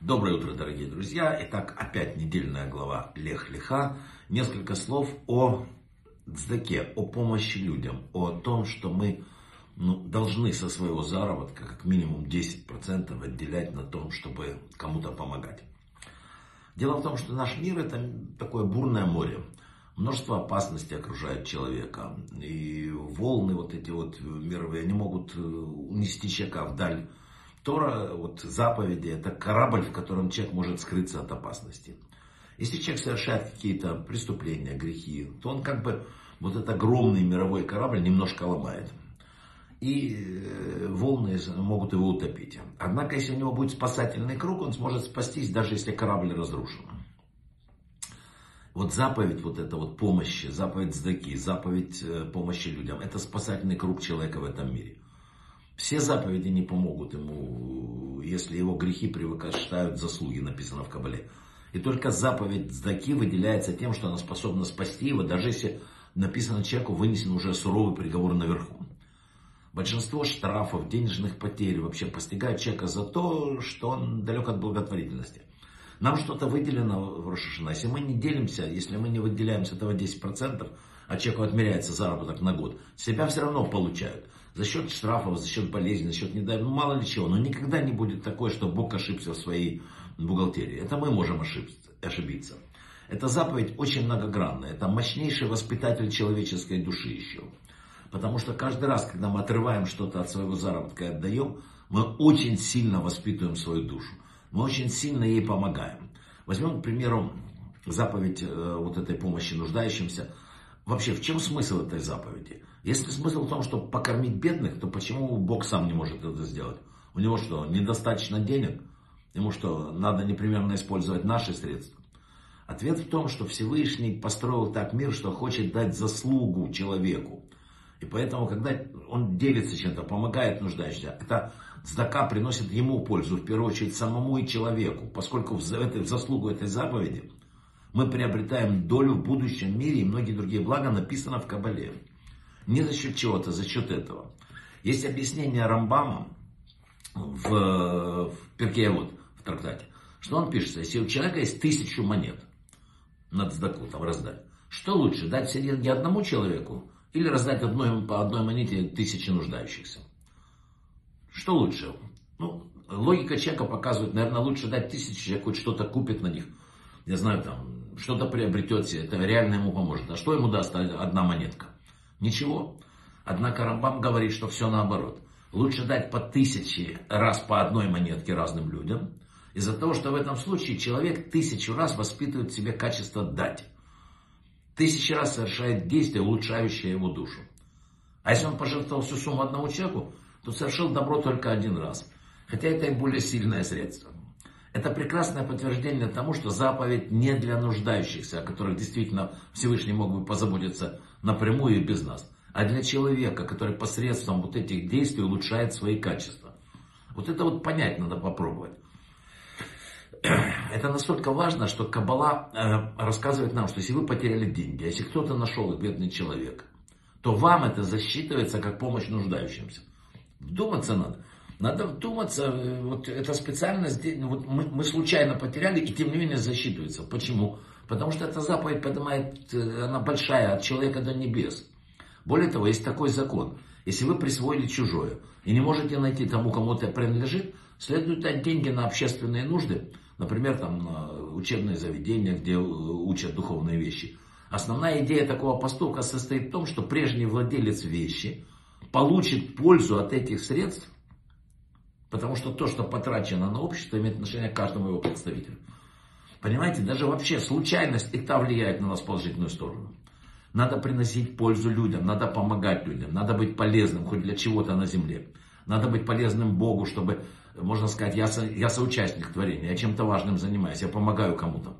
Доброе утро, дорогие друзья. Итак, опять недельная глава Лех Леха. Несколько слов о цдаке, о помощи людям, о том, что мы ну, должны со своего заработка как минимум 10% отделять на том, чтобы кому-то помогать. Дело в том, что наш мир это такое бурное море. Множество опасностей окружает человека. И волны вот эти вот мировые, они могут э, унести человека вдаль Тора, вот заповеди, это корабль, в котором человек может скрыться от опасности. Если человек совершает какие-то преступления, грехи, то он как бы вот этот огромный мировой корабль немножко ломает. И э, волны могут его утопить. Однако, если у него будет спасательный круг, он сможет спастись, даже если корабль разрушен. Вот заповедь вот эта вот помощи, заповедь сдаки, заповедь э, помощи людям, это спасательный круг человека в этом мире. Все заповеди не помогут ему, если его грехи превышают заслуги, написано в Кабале. И только заповедь Здаки выделяется тем, что она способна спасти его, даже если написано человеку вынесен уже суровый приговор наверху. Большинство штрафов, денежных потерь вообще постигают человека за то, что он далек от благотворительности. Нам что-то выделено в Рошашина. Если мы не делимся, если мы не выделяем с этого 10%, а человеку отмеряется заработок на год, себя все равно получают за счет штрафов, за счет болезней, за счет недай, ну мало ли чего. Но никогда не будет такое, что Бог ошибся в своей бухгалтерии. Это мы можем ошибиться. Эта заповедь очень многогранная. Это мощнейший воспитатель человеческой души еще. Потому что каждый раз, когда мы отрываем что-то от своего заработка и отдаем, мы очень сильно воспитываем свою душу. Мы очень сильно ей помогаем. Возьмем, к примеру, заповедь э, вот этой помощи нуждающимся. Вообще, в чем смысл этой заповеди? Если смысл в том, чтобы покормить бедных, то почему Бог сам не может это сделать? У него что, недостаточно денег? Ему что, надо непременно использовать наши средства? Ответ в том, что Всевышний построил так мир, что хочет дать заслугу человеку. И поэтому, когда он делится чем-то, помогает нуждающимся, это здака приносит ему пользу, в первую очередь самому и человеку. Поскольку в, заслугу этой заповеди мы приобретаем долю в будущем мире и многие другие блага написано в Кабале. Не за счет чего-то, за счет этого. Есть объяснение Рамбама в, в Перке в трактате, что он пишет, если у человека есть тысячу монет, надо сдаку там раздать, что лучше, дать все деньги одному человеку или раздать одной, по одной монете тысячи нуждающихся? Что лучше? Ну, логика человека показывает, наверное, лучше дать тысячу, человек хоть что-то купит на них. Я знаю, там, что-то приобретет себе, это реально ему поможет. А что ему даст одна монетка? Ничего. Однако Рамбам говорит, что все наоборот. Лучше дать по тысяче раз по одной монетке разным людям, из-за того, что в этом случае человек тысячу раз воспитывает в себе качество дать. Тысячи раз совершает действие, улучшающее его душу. А если он пожертвовал всю сумму одному человеку, то совершил добро только один раз. Хотя это и более сильное средство. Это прекрасное подтверждение тому, что заповедь не для нуждающихся, о которых действительно Всевышний мог бы позаботиться напрямую и без нас, а для человека, который посредством вот этих действий улучшает свои качества. Вот это вот понять надо попробовать. Это настолько важно, что Каббала э, рассказывает нам, что если вы потеряли деньги, а если кто-то нашел их, бедный человек, то вам это засчитывается как помощь нуждающимся. Вдуматься надо. Надо вдуматься, э, вот это специально, вот мы, мы случайно потеряли, и тем не менее засчитывается. Почему? Потому что эта заповедь поднимает, э, она большая, от человека до небес. Более того, есть такой закон. Если вы присвоили чужое и не можете найти тому, кому это принадлежит, следует дать деньги на общественные нужды, например, там, на учебные заведения, где э, учат духовные вещи. Основная идея такого поступка состоит в том, что прежний владелец вещи получит пользу от этих средств, Потому что то, что потрачено на общество, имеет отношение к каждому его представителю. Понимаете, даже вообще случайность и та влияет на нас в положительную сторону. Надо приносить пользу людям, надо помогать людям, надо быть полезным хоть для чего-то на земле. Надо быть полезным Богу, чтобы, можно сказать, я, со, я соучастник творения, я чем-то важным занимаюсь, я помогаю кому-то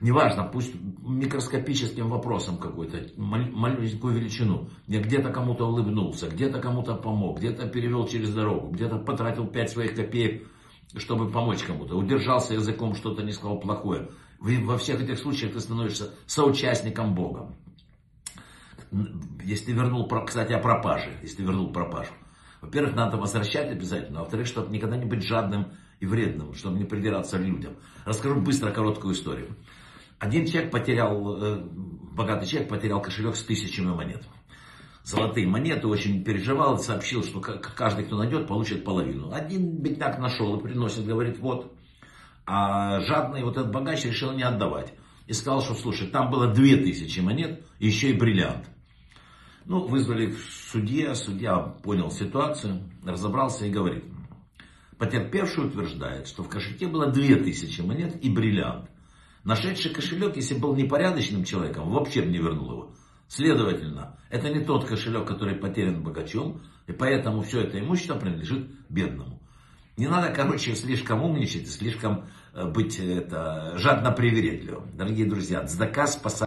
неважно, пусть микроскопическим вопросом какой-то, маленькую величину. Я где-то кому-то улыбнулся, где-то кому-то помог, где-то перевел через дорогу, где-то потратил 5 своих копеек, чтобы помочь кому-то. Удержался языком, что-то не сказал плохое. Во всех этих случаях ты становишься соучастником Бога. Если вернул, кстати, о пропаже, если вернул пропажу. Во-первых, надо возвращать обязательно, а во-вторых, чтобы никогда не быть жадным и вредным, чтобы не придираться людям. Расскажу быстро короткую историю. Один человек потерял, э, богатый человек потерял кошелек с тысячами монет. Золотые монеты, очень переживал, сообщил, что каждый, кто найдет, получит половину. Один бедняк нашел и приносит, говорит, вот. А жадный вот этот богач решил не отдавать. И сказал, что, слушай, там было две тысячи монет, еще и бриллиант. Ну, вызвали в судье, судья понял ситуацию, разобрался и говорит, потерпевший утверждает, что в кошельке было 2000 монет и бриллиант. Нашедший кошелек, если был непорядочным человеком, вообще бы не вернул его. Следовательно, это не тот кошелек, который потерян богачом, и поэтому все это имущество принадлежит бедному. Не надо, короче, слишком умничать, слишком э, быть это, жадно привередливым. Дорогие друзья, цдака спасает.